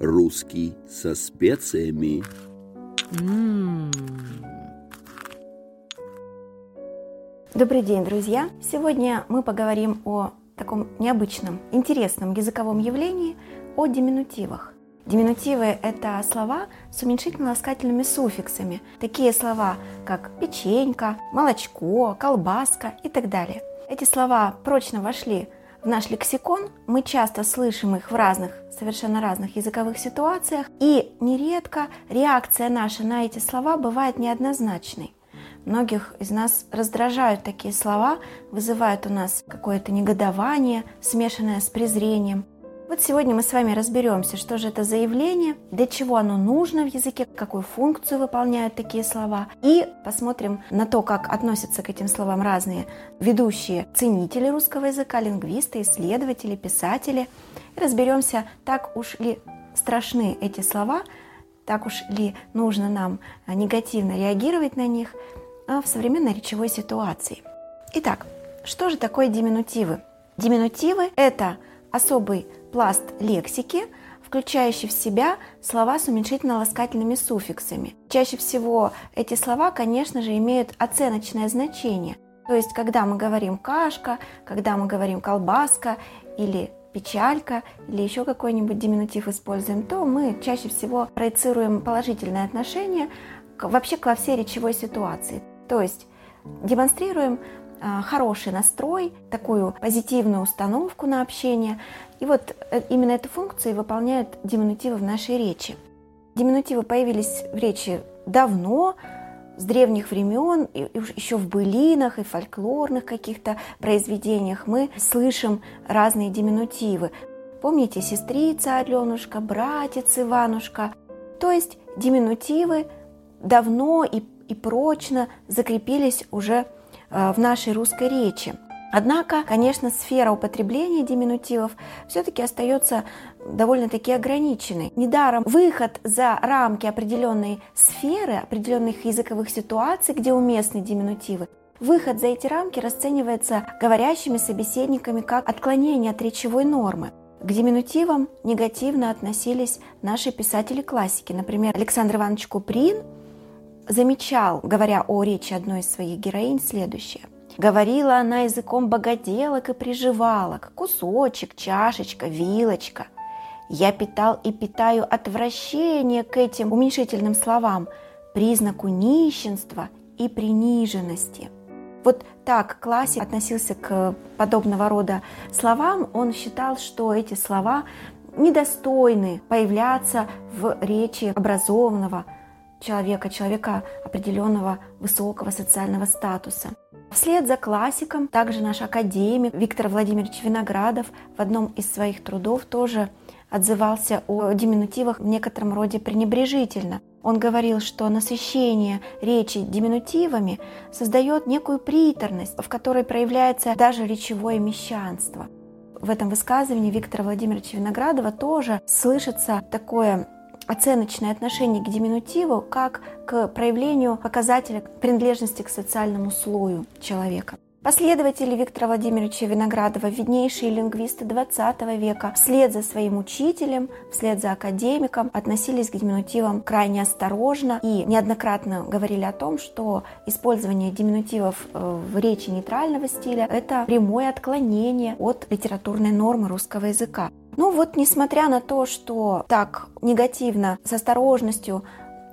Русский со специями. Добрый день, друзья! Сегодня мы поговорим о таком необычном, интересном языковом явлении, о диминутивах. Диминутивы – это слова с уменьшительно-ласкательными суффиксами. Такие слова, как печенька, молочко, колбаска и так далее. Эти слова прочно вошли в наш лексикон, мы часто слышим их в разных, совершенно разных языковых ситуациях, и нередко реакция наша на эти слова бывает неоднозначной. Многих из нас раздражают такие слова, вызывают у нас какое-то негодование, смешанное с презрением. Вот сегодня мы с вами разберемся, что же это за явление, для чего оно нужно в языке, какую функцию выполняют такие слова, и посмотрим на то, как относятся к этим словам разные ведущие ценители русского языка, лингвисты, исследователи, писатели. Разберемся, так уж ли страшны эти слова, так уж ли нужно нам негативно реагировать на них в современной речевой ситуации. Итак, что же такое диминутивы? Диминутивы – это особый пласт лексики, включающий в себя слова с уменьшительно-ласкательными суффиксами. Чаще всего эти слова, конечно же, имеют оценочное значение. То есть, когда мы говорим «кашка», когда мы говорим «колбаска» или печалька или еще какой-нибудь диминутив используем, то мы чаще всего проецируем положительное отношение вообще ко всей речевой ситуации. То есть демонстрируем а, хороший настрой, такую позитивную установку на общение. И вот э, именно эту функцию выполняют диминутивы в нашей речи. Диминутивы появились в речи давно, с древних времен, и еще в былинах и фольклорных каких-то произведениях мы слышим разные диминутивы. Помните, сестрица Аленушка, братец Иванушка. То есть диминутивы давно и, и прочно закрепились уже Э, в нашей русской речи. Однако, конечно, сфера употребления диминутивов все-таки остается довольно-таки ограниченной. Недаром выход за рамки определенной сферы, определенных языковых ситуаций, где уместны диминутивы, выход за эти рамки расценивается говорящими собеседниками как отклонение от речевой нормы. К диминутивам негативно относились наши писатели классики. Например, Александр Иванович Куприн – замечал, говоря о речи одной из своих героинь, следующее. Говорила она языком богоделок и приживалок, кусочек, чашечка, вилочка. Я питал и питаю отвращение к этим уменьшительным словам, признаку нищенства и приниженности. Вот так классик относился к подобного рода словам. Он считал, что эти слова недостойны появляться в речи образованного, человека, человека определенного высокого социального статуса. Вслед за классиком также наш академик Виктор Владимирович Виноградов в одном из своих трудов тоже отзывался о диминутивах в некотором роде пренебрежительно. Он говорил, что насыщение речи диминутивами создает некую приторность, в которой проявляется даже речевое мещанство. В этом высказывании Виктора Владимировича Виноградова тоже слышится такое оценочное отношение к диминутиву как к проявлению показателя принадлежности к социальному слою человека. Последователи Виктора Владимировича Виноградова, виднейшие лингвисты XX века, вслед за своим учителем, вслед за академиком, относились к диминутивам крайне осторожно и неоднократно говорили о том, что использование диминутивов э, в речи нейтрального стиля – это прямое отклонение от литературной нормы русского языка. Ну вот, несмотря на то, что так негативно, с осторожностью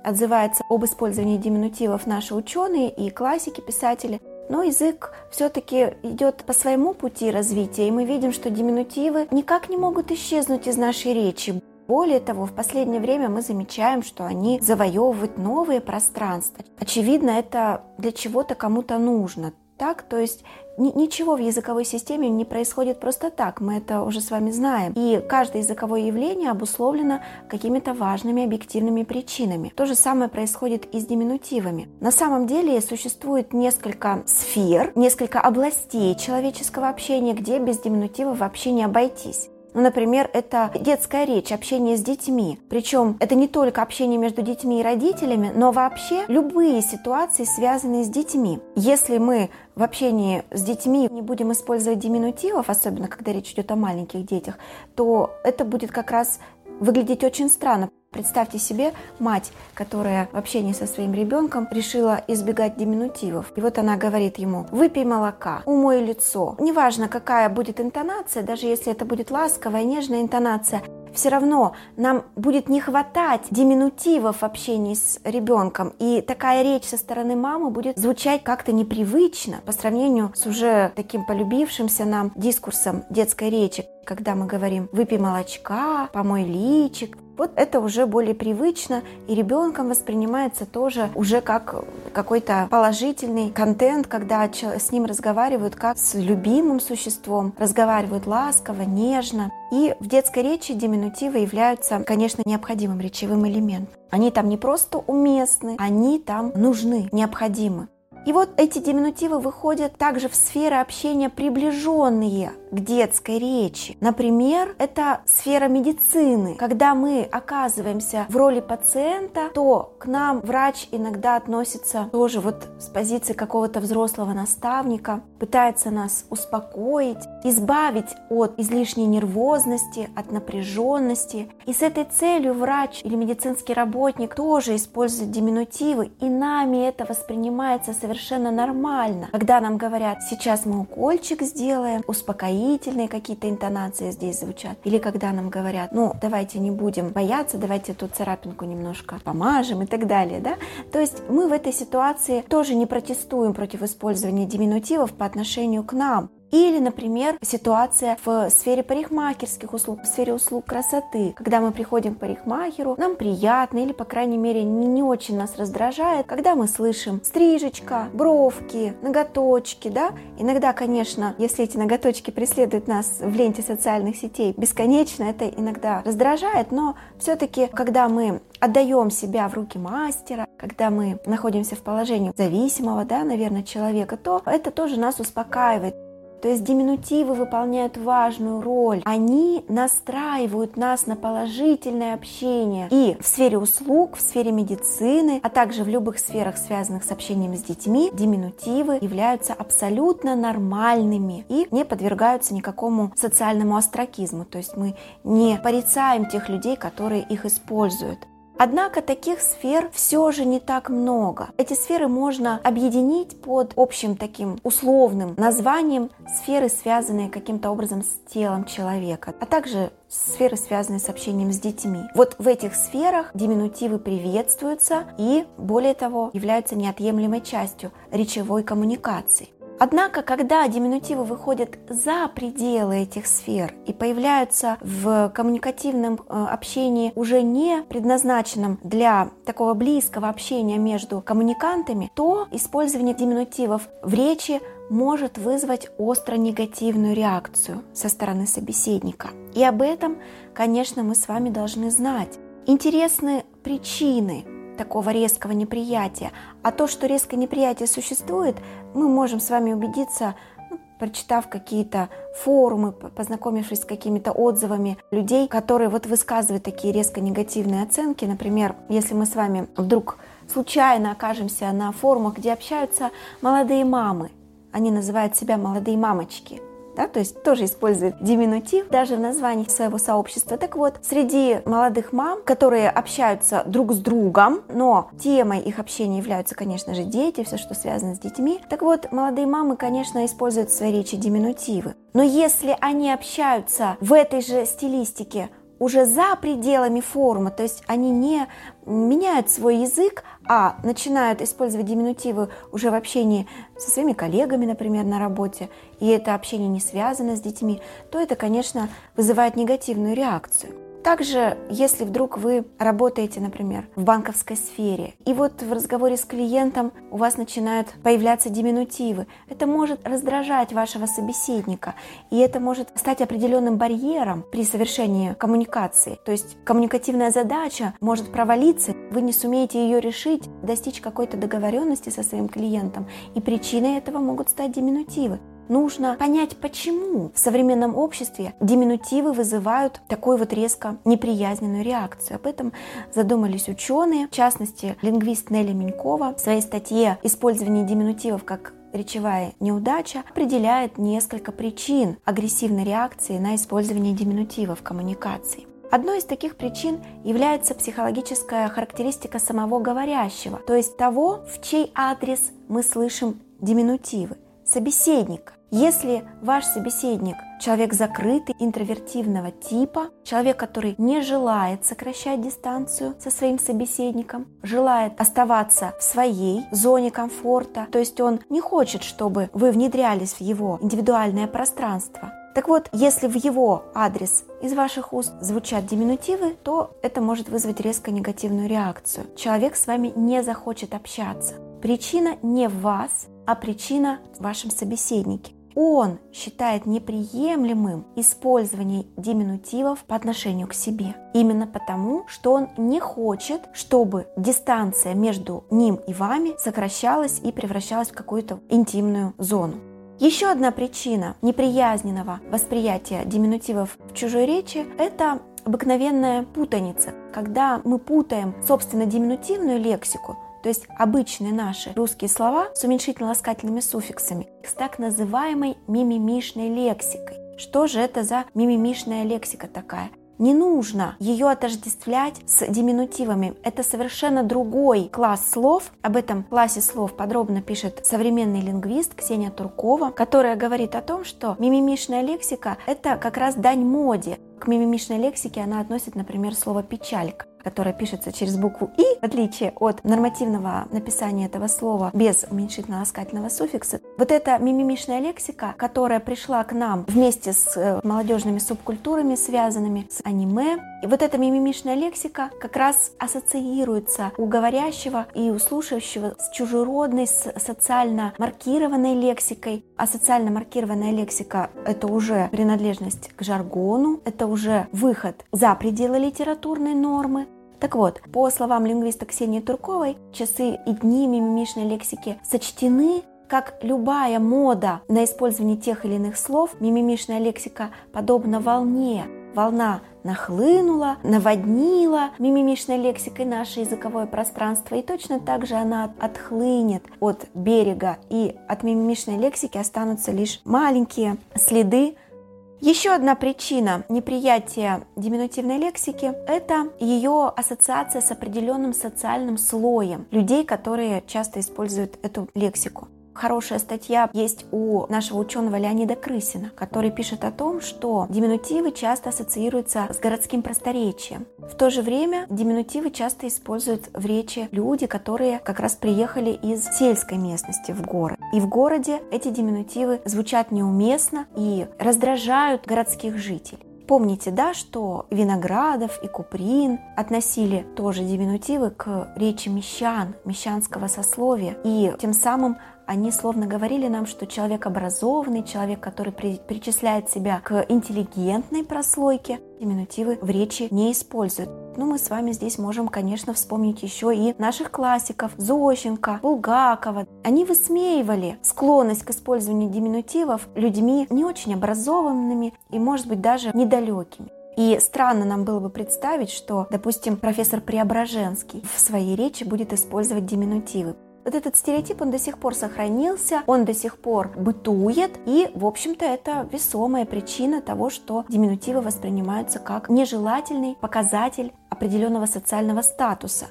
отзывается об использовании диминутивов наши ученые и классики, писатели, но язык все-таки идет по своему пути развития, и мы видим, что диминутивы никак не могут исчезнуть из нашей речи. Более того, в последнее время мы замечаем, что они завоевывают новые пространства. Очевидно, это для чего-то кому-то нужно. Так, то есть ничего в языковой системе не происходит просто так, мы это уже с вами знаем. И каждое языковое явление обусловлено какими-то важными объективными причинами. То же самое происходит и с диминутивами. На самом деле существует несколько сфер, несколько областей человеческого общения, где без диминутива вообще не обойтись. Ну, например, это детская речь, общение с детьми. Причем это не только общение между детьми и родителями, но вообще любые ситуации, связанные с детьми. Если мы в общении с детьми не будем использовать диминутивов, особенно когда речь идет о маленьких детях, то это будет как раз выглядеть очень странно. Представьте себе мать, которая в общении со своим ребенком решила избегать диминутивов. И вот она говорит ему, выпей молока, умой лицо. Неважно, какая будет интонация, даже если это будет ласковая, нежная интонация, все равно нам будет не хватать диминутивов в общении с ребенком. И такая речь со стороны мамы будет звучать как-то непривычно по сравнению с уже таким полюбившимся нам дискурсом детской речи, когда мы говорим «выпей молочка», «помой личик», вот это уже более привычно, и ребенком воспринимается тоже уже как какой-то положительный контент, когда с ним разговаривают как с любимым существом, разговаривают ласково, нежно. И в детской речи диминутивы являются, конечно, необходимым речевым элементом. Они там не просто уместны, они там нужны, необходимы. И вот эти диминутивы выходят также в сферы общения, приближенные к детской речи. Например, это сфера медицины. Когда мы оказываемся в роли пациента, то к нам врач иногда относится тоже вот с позиции какого-то взрослого наставника, пытается нас успокоить, избавить от излишней нервозности, от напряженности. И с этой целью врач или медицинский работник тоже использует диминутивы, и нами это воспринимается совершенно нормально. Когда нам говорят, сейчас мы укольчик сделаем, успокоим успокоительные какие-то интонации здесь звучат. Или когда нам говорят, ну, давайте не будем бояться, давайте эту царапинку немножко помажем и так далее, да. То есть мы в этой ситуации тоже не протестуем против использования диминутивов по отношению к нам. Или, например, ситуация в сфере парикмахерских услуг, в сфере услуг красоты. Когда мы приходим к парикмахеру, нам приятно или, по крайней мере, не, очень нас раздражает, когда мы слышим стрижечка, бровки, ноготочки, да. Иногда, конечно, если эти ноготочки преследуют нас в ленте социальных сетей бесконечно, это иногда раздражает, но все-таки, когда мы отдаем себя в руки мастера, когда мы находимся в положении зависимого, да, наверное, человека, то это тоже нас успокаивает. То есть диминутивы выполняют важную роль. Они настраивают нас на положительное общение. И в сфере услуг, в сфере медицины, а также в любых сферах, связанных с общением с детьми, диминутивы являются абсолютно нормальными и не подвергаются никакому социальному остракизму. То есть мы не порицаем тех людей, которые их используют. Однако таких сфер все же не так много. Эти сферы можно объединить под общим таким условным названием сферы, связанные каким-то образом с телом человека, а также сферы, связанные с общением с детьми. Вот в этих сферах диминутивы приветствуются и, более того, являются неотъемлемой частью речевой коммуникации. Однако, когда диминутивы выходят за пределы этих сфер и появляются в коммуникативном э, общении уже не предназначенном для такого близкого общения между коммуникантами, то использование диминутивов в речи может вызвать остро негативную реакцию со стороны собеседника. И об этом, конечно, мы с вами должны знать. Интересны причины такого резкого неприятия. А то, что резкое неприятие существует, мы можем с вами убедиться, ну, прочитав какие-то форумы, познакомившись с какими-то отзывами людей, которые вот высказывают такие резко негативные оценки. Например, если мы с вами вдруг случайно окажемся на форумах, где общаются молодые мамы, они называют себя молодые мамочки – да, то есть тоже использует диминутив даже в названии своего сообщества. Так вот, среди молодых мам, которые общаются друг с другом, но темой их общения являются, конечно же, дети, все, что связано с детьми. Так вот, молодые мамы, конечно, используют в своей речи диминутивы. Но если они общаются в этой же стилистике уже за пределами форума, то есть они не меняют свой язык, а начинают использовать диминутивы уже в общении со своими коллегами, например, на работе, и это общение не связано с детьми, то это, конечно, вызывает негативную реакцию. Также, если вдруг вы работаете, например, в банковской сфере, и вот в разговоре с клиентом у вас начинают появляться диминутивы, это может раздражать вашего собеседника, и это может стать определенным барьером при совершении коммуникации. То есть коммуникативная задача может провалиться, вы не сумеете ее решить, достичь какой-то договоренности со своим клиентом, и причиной этого могут стать диминутивы нужно понять, почему в современном обществе диминутивы вызывают такую вот резко неприязненную реакцию. Об этом задумались ученые, в частности, лингвист Нелли Минькова в своей статье «Использование диминутивов как речевая неудача определяет несколько причин агрессивной реакции на использование диминутива в коммуникации. Одной из таких причин является психологическая характеристика самого говорящего, то есть того, в чей адрес мы слышим диминутивы, собеседника. Если ваш собеседник человек закрытый, интровертивного типа, человек, который не желает сокращать дистанцию со своим собеседником, желает оставаться в своей зоне комфорта, то есть он не хочет, чтобы вы внедрялись в его индивидуальное пространство, так вот, если в его адрес из ваших уст звучат диминутивы, то это может вызвать резко негативную реакцию. Человек с вами не захочет общаться. Причина не в вас, а причина в вашем собеседнике. Он считает неприемлемым использование диминутивов по отношению к себе. Именно потому, что он не хочет, чтобы дистанция между ним и вами сокращалась и превращалась в какую-то интимную зону. Еще одна причина неприязненного восприятия диминутивов в чужой речи – это обыкновенная путаница, когда мы путаем, собственно, диминутивную лексику, то есть обычные наши русские слова с уменьшительно-ласкательными суффиксами, с так называемой мимимишной лексикой. Что же это за мимимишная лексика такая? Не нужно ее отождествлять с диминутивами. Это совершенно другой класс слов. Об этом классе слов подробно пишет современный лингвист Ксения Туркова, которая говорит о том, что мимимишная лексика – это как раз дань моде. К мимимишной лексике она относит, например, слово «печалька» которое пишется через букву «и», в отличие от нормативного написания этого слова без уменьшительно-ласкательного суффикса, вот эта мимимишная лексика, которая пришла к нам вместе с э, молодежными субкультурами, связанными с аниме, и вот эта мимимишная лексика как раз ассоциируется у говорящего и у слушающего с чужеродной, с социально маркированной лексикой. А социально маркированная лексика — это уже принадлежность к жаргону, это уже выход за пределы литературной нормы, так вот, по словам лингвиста Ксении Турковой, часы и дни мимимишной лексики сочтены как любая мода на использование тех или иных слов, мимимишная лексика подобна волне. Волна нахлынула, наводнила мимимишной лексикой наше языковое пространство, и точно так же она отхлынет от берега, и от мимимишной лексики останутся лишь маленькие следы еще одна причина неприятия диминутивной лексики – это ее ассоциация с определенным социальным слоем людей, которые часто используют эту лексику. Хорошая статья есть у нашего ученого Леонида Крысина, который пишет о том, что диминутивы часто ассоциируются с городским просторечием. В то же время диминутивы часто используют в речи люди, которые как раз приехали из сельской местности в город. И в городе эти диминутивы звучат неуместно и раздражают городских жителей. Помните, да, что Виноградов и Куприн относили тоже диминутивы к речи мещан, мещанского сословия, и тем самым они словно говорили нам, что человек образованный, человек, который при, причисляет себя к интеллигентной прослойке, диминутивы в речи не используют. Ну, мы с вами здесь можем, конечно, вспомнить еще и наших классиков Зощенко, Булгакова. Они высмеивали склонность к использованию диминутивов людьми не очень образованными и, может быть, даже недалекими. И странно нам было бы представить, что, допустим, профессор Преображенский в своей речи будет использовать диминутивы. Вот этот стереотип, он до сих пор сохранился, он до сих пор бытует, и, в общем-то, это весомая причина того, что диминутивы воспринимаются как нежелательный показатель определенного социального статуса.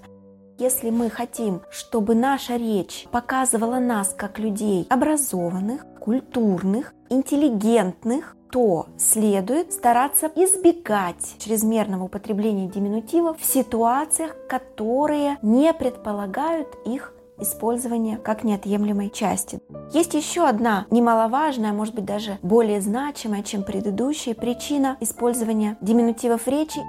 Если мы хотим, чтобы наша речь показывала нас как людей образованных, культурных, интеллигентных, то следует стараться избегать чрезмерного употребления диминутивов в ситуациях, которые не предполагают их использования как неотъемлемой части. Есть еще одна немаловажная, может быть даже более значимая, чем предыдущая причина использования диминутивов речи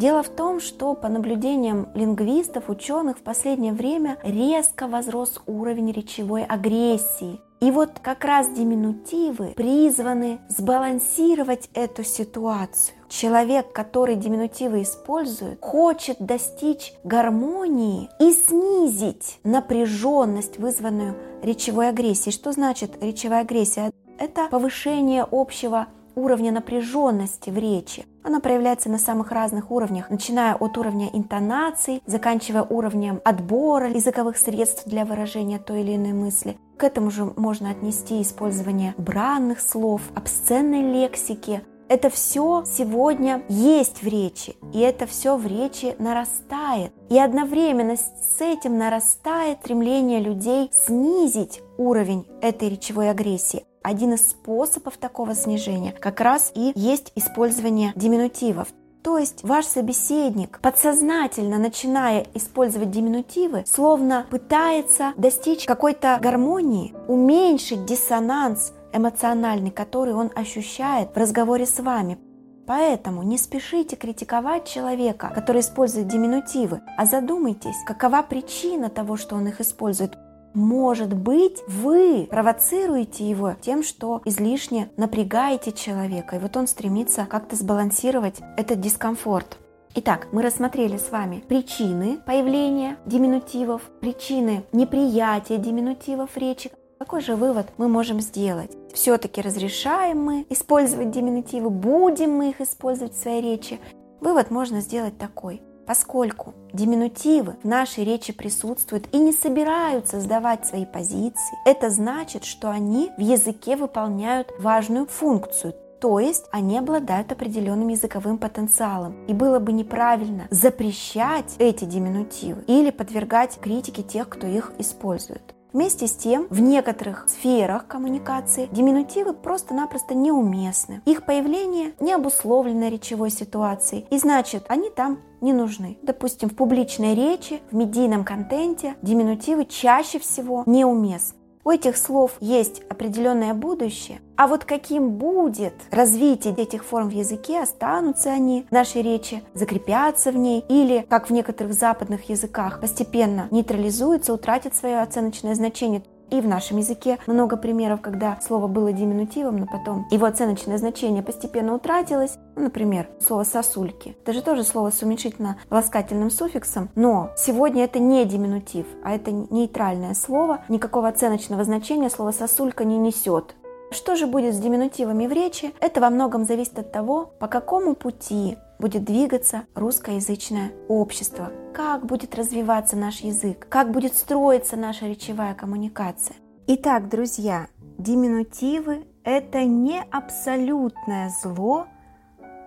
Дело в том, что по наблюдениям лингвистов, ученых в последнее время резко возрос уровень речевой агрессии. И вот как раз диминутивы призваны сбалансировать эту ситуацию. Человек, который диминутивы использует, хочет достичь гармонии и снизить напряженность, вызванную речевой агрессией. Что значит речевая агрессия? Это повышение общего уровня напряженности в речи. Она проявляется на самых разных уровнях, начиная от уровня интонаций, заканчивая уровнем отбора языковых средств для выражения той или иной мысли. К этому же можно отнести использование бранных слов, обсценной лексики, Это все сегодня есть в речи, и это все в речи нарастает. И одновременно с этим нарастает стремление людей снизить уровень этой речевой агрессии. Один из способов такого снижения как раз и есть использование диминутивов. То есть ваш собеседник, подсознательно начиная использовать диминутивы, словно пытается достичь какой-то гармонии, уменьшить диссонанс эмоциональный, который он ощущает в разговоре с вами. Поэтому не спешите критиковать человека, который использует диминутивы, а задумайтесь, какова причина того, что он их использует. Может быть, вы провоцируете его тем, что излишне напрягаете человека, и вот он стремится как-то сбалансировать этот дискомфорт. Итак, мы рассмотрели с вами причины появления диминутивов, причины неприятия диминутивов речи. Какой же вывод мы можем сделать? Все-таки разрешаем мы использовать диминутивы, будем мы их использовать в своей речи? Вывод можно сделать такой. Поскольку диминутивы в нашей речи присутствуют и не собираются сдавать свои позиции, это значит, что они в языке выполняют важную функцию, то есть они обладают определенным языковым потенциалом. И было бы неправильно запрещать эти диминутивы или подвергать критике тех, кто их использует. Вместе с тем, в некоторых сферах коммуникации диминутивы просто-напросто неуместны. Их появление не обусловлено речевой ситуацией, и значит, они там не нужны. Допустим, в публичной речи, в медийном контенте диминутивы чаще всего неуместны. У этих слов есть определенное будущее, а вот каким будет развитие этих форм в языке, останутся они в нашей речи, закрепятся в ней или, как в некоторых западных языках, постепенно нейтрализуются, утратят свое оценочное значение. И в нашем языке много примеров, когда слово было диминутивом, но потом его оценочное значение постепенно утратилось. Ну, например, слово «сосульки». Это же тоже слово с уменьшительно-ласкательным суффиксом, но сегодня это не диминутив, а это нейтральное слово. Никакого оценочного значения слово «сосулька» не несет. Что же будет с диминутивами в речи? Это во многом зависит от того, по какому пути будет двигаться русскоязычное общество, как будет развиваться наш язык, как будет строиться наша речевая коммуникация. Итак, друзья, диминутивы – это не абсолютное зло,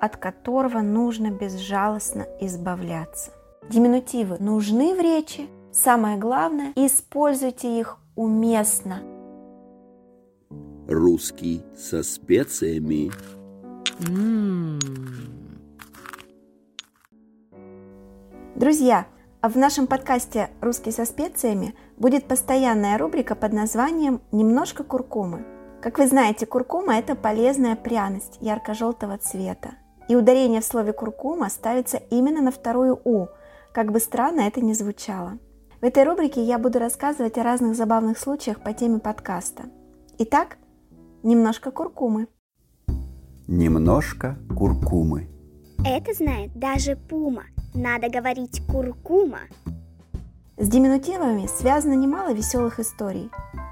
от которого нужно безжалостно избавляться. Диминутивы нужны в речи, самое главное – используйте их уместно. Русский со специями. Друзья, в нашем подкасте «Русский со специями» будет постоянная рубрика под названием «Немножко куркумы». Как вы знаете, куркума – это полезная пряность ярко-желтого цвета. И ударение в слове «куркума» ставится именно на вторую «у», как бы странно это ни звучало. В этой рубрике я буду рассказывать о разных забавных случаях по теме подкаста. Итак, немножко куркумы. Немножко куркумы. Это знает даже Пума. Надо говорить куркума. С диминутивами связано немало веселых историй.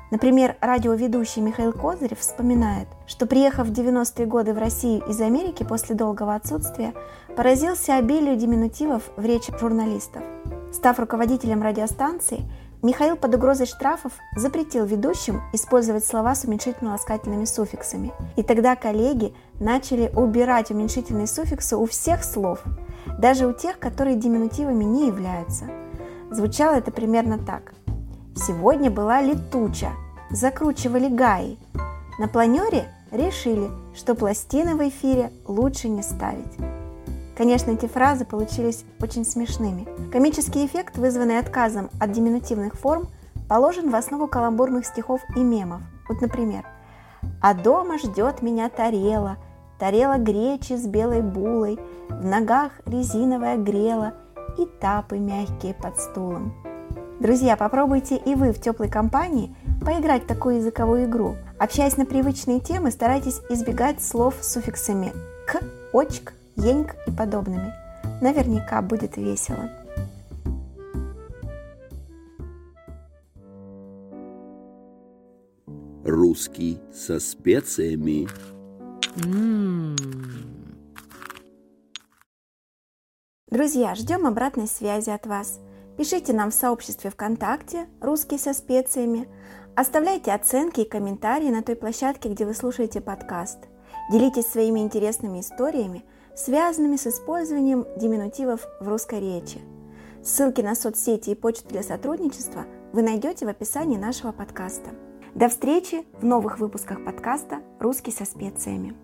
Например, радиоведущий Михаил Козырев вспоминает, что приехав в 90-е годы в Россию из Америки после долгого отсутствия, поразился обилию диминутивов в речи журналистов. Став руководителем радиостанции, Михаил под угрозой штрафов запретил ведущим использовать слова с уменьшительно-ласкательными суффиксами. И тогда коллеги начали убирать уменьшительные суффиксы у всех слов, даже у тех, которые диминутивами не являются. Звучало это примерно так. Сегодня была летуча, закручивали гаи. На планере решили, что пластины в эфире лучше не ставить. Конечно, эти фразы получились очень смешными. Комический эффект, вызванный отказом от диминутивных форм, положен в основу каламбурных стихов и мемов. Вот, например, «А дома ждет меня тарела, тарела гречи с белой булой, в ногах резиновая грела и тапы мягкие под стулом». Друзья, попробуйте и вы в теплой компании поиграть в такую языковую игру. Общаясь на привычные темы, старайтесь избегать слов с суффиксами «к», «очк», еньк и подобными. Наверняка будет весело. Русский со специями. Друзья, ждем обратной связи от вас. Пишите нам в сообществе ВКонтакте «Русский со специями». Оставляйте оценки и комментарии на той площадке, где вы слушаете подкаст – Делитесь своими интересными историями, связанными с использованием диминутивов в русской речи. Ссылки на соцсети и почту для сотрудничества вы найдете в описании нашего подкаста. До встречи в новых выпусках подкаста «Русский со специями».